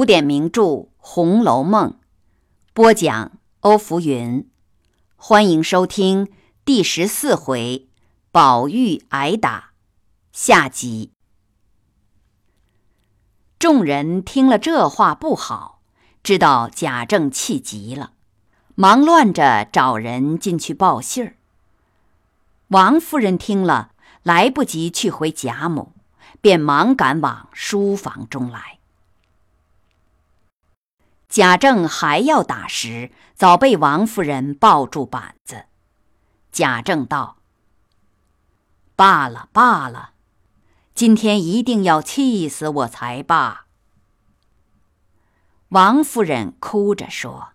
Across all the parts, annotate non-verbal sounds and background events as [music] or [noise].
古典名著《红楼梦》，播讲欧福云。欢迎收听第十四回“宝玉挨打”下集。众人听了这话不好，知道贾政气急了，忙乱着找人进去报信儿。王夫人听了，来不及去回贾母，便忙赶往书房中来。贾政还要打时，早被王夫人抱住板子。贾政道：“罢了罢了，今天一定要气死我才罢。”王夫人哭着说。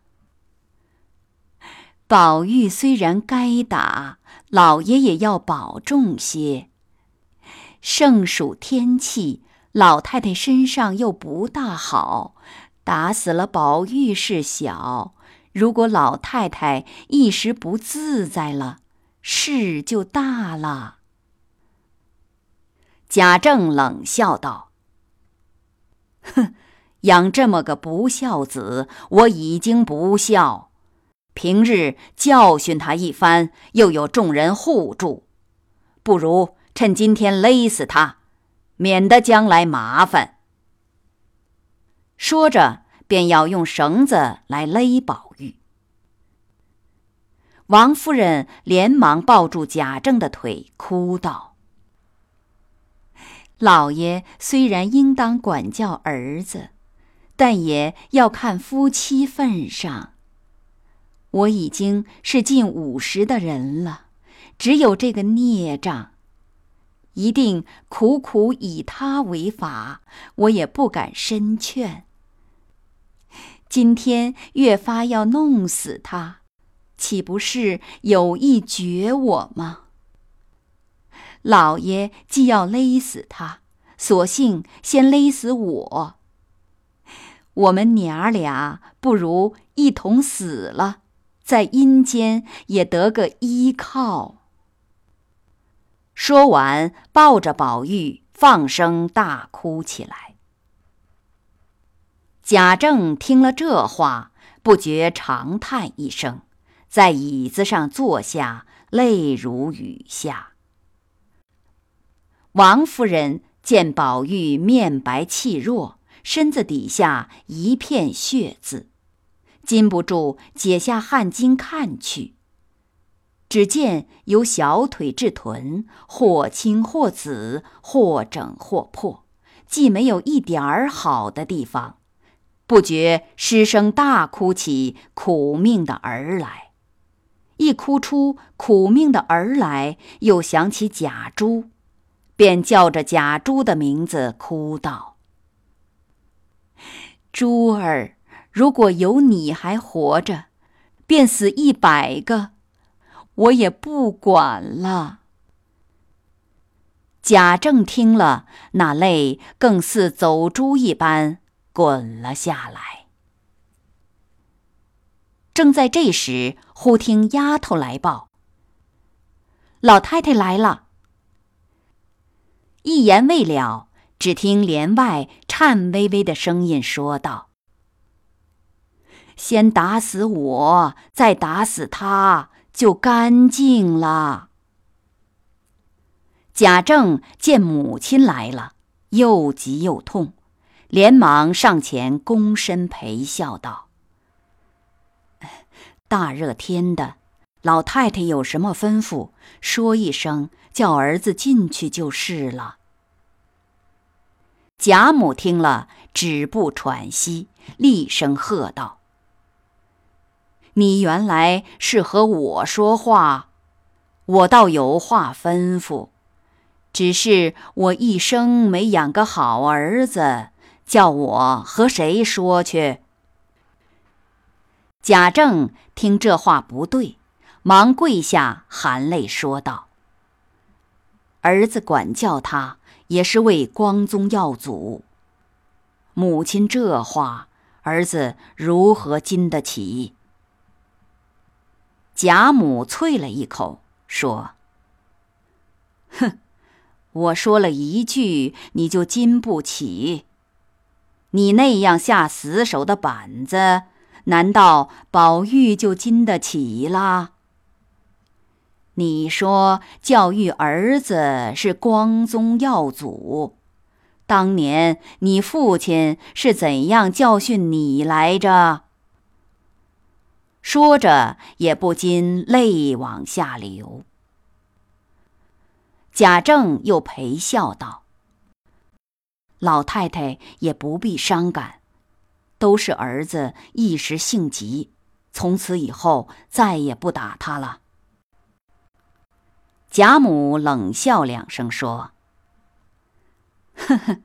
宝玉虽然该打，老爷也要保重些。盛暑天气，老太太身上又不大好，打死了宝玉是小，如果老太太一时不自在了，事就大了。贾政冷笑道：“哼，养这么个不孝子，我已经不孝。”平日教训他一番，又有众人护住，不如趁今天勒死他，免得将来麻烦。说着，便要用绳子来勒宝玉。王夫人连忙抱住贾政的腿，哭道：“老爷虽然应当管教儿子，但也要看夫妻份上。”我已经是近五十的人了，只有这个孽障，一定苦苦以他为法，我也不敢深劝。今天越发要弄死他，岂不是有意绝我吗？老爷既要勒死他，索性先勒死我。我们娘儿俩不如一同死了。在阴间也得个依靠。说完，抱着宝玉，放声大哭起来。贾政听了这话，不觉长叹一声，在椅子上坐下，泪如雨下。王夫人见宝玉面白气弱，身子底下一片血渍。禁不住解下汗巾看去，只见由小腿至臀，或青或紫，或整或破，既没有一点儿好的地方，不觉失声大哭起苦命的儿来。一哭出苦命的儿来，又想起贾珠，便叫着贾珠的名字哭道：“珠儿。”如果有你还活着，便死一百个，我也不管了。贾政听了，那泪更似走珠一般滚了下来。正在这时，忽听丫头来报：“老太太来了。”一言未了，只听帘外颤巍巍的声音说道。先打死我，再打死他，就干净了。贾政见母亲来了，又急又痛，连忙上前躬身陪笑道：“大热天的，老太太有什么吩咐，说一声，叫儿子进去就是了。”贾母听了，止步喘息，厉声喝道。你原来是和我说话，我倒有话吩咐，只是我一生没养个好儿子，叫我和谁说去？贾政听这话不对，忙跪下，含泪说道：“儿子管教他，也是为光宗耀祖。母亲这话，儿子如何经得起？”贾母啐了一口，说：“哼，我说了一句，你就经不起。你那样下死手的板子，难道宝玉就经得起啦？你说教育儿子是光宗耀祖，当年你父亲是怎样教训你来着？说着也不禁泪往下流。贾政又陪笑道：“老太太也不必伤感，都是儿子一时性急，从此以后再也不打他了。”贾母冷笑两声说：“呵 [laughs] 呵，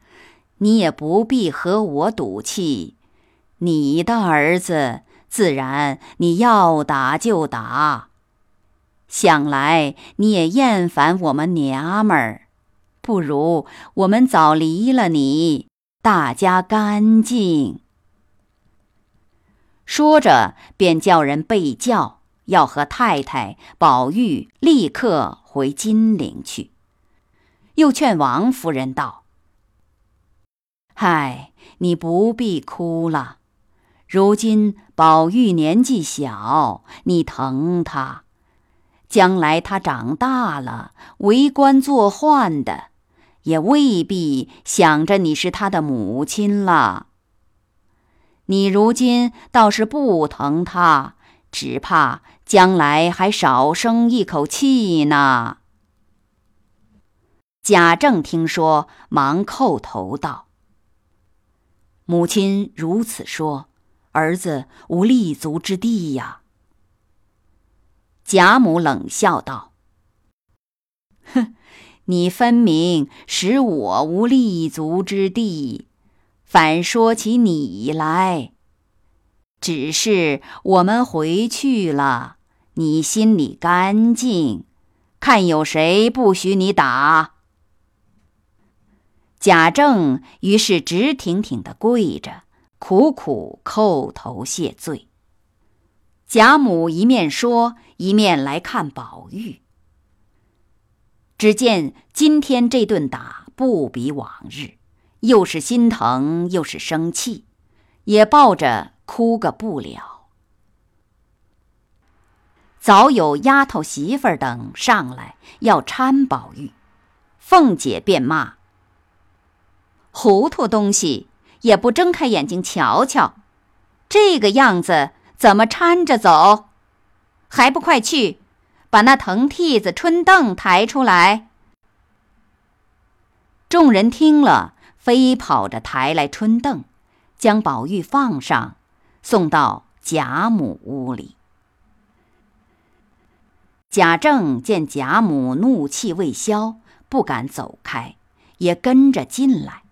你也不必和我赌气。你的儿子，自然你要打就打。想来你也厌烦我们娘们儿，不如我们早离了你，大家干净。”说着，便叫人备轿。要和太太、宝玉立刻回金陵去，又劝王夫人道：“嗨，你不必哭了。如今宝玉年纪小，你疼他，将来他长大了为官做宦的，也未必想着你是他的母亲了。你如今倒是不疼他。”只怕将来还少生一口气呢。贾政听说，忙叩头道：“母亲如此说，儿子无立足之地呀。”贾母冷笑道：“哼，你分明使我无立足之地，反说起你来。”只是我们回去了，你心里干净，看有谁不许你打。贾政于是直挺挺的跪着，苦苦叩头谢罪。贾母一面说，一面来看宝玉。只见今天这顿打不比往日，又是心疼又是生气，也抱着。哭个不了。早有丫头媳妇儿等上来要搀宝玉，凤姐便骂：“糊涂东西，也不睁开眼睛瞧瞧，这个样子怎么搀着走？还不快去，把那藤屉子、春凳抬出来！”众人听了，飞跑着抬来春凳，将宝玉放上。送到贾母屋里，贾政见贾母怒气未消，不敢走开，也跟着进来。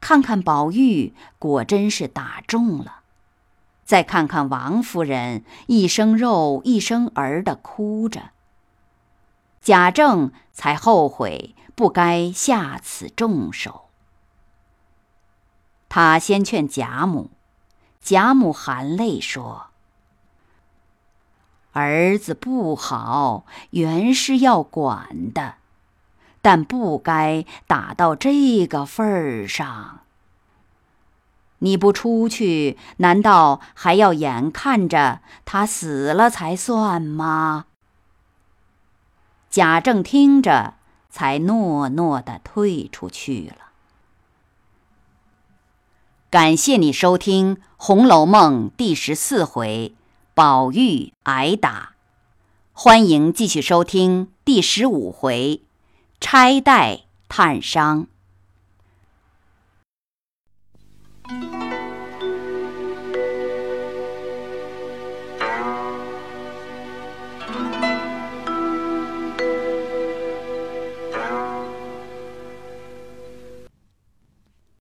看看宝玉，果真是打中了；再看看王夫人，一生肉一生儿的哭着，贾政才后悔不该下此重手。他先劝贾母。贾母含泪说：“儿子不好，原是要管的，但不该打到这个份儿上。你不出去，难道还要眼看着他死了才算吗？”贾政听着，才诺诺的退出去了。感谢你收听《红楼梦》第十四回，宝玉挨打。欢迎继续收听第十五回，钗黛探伤。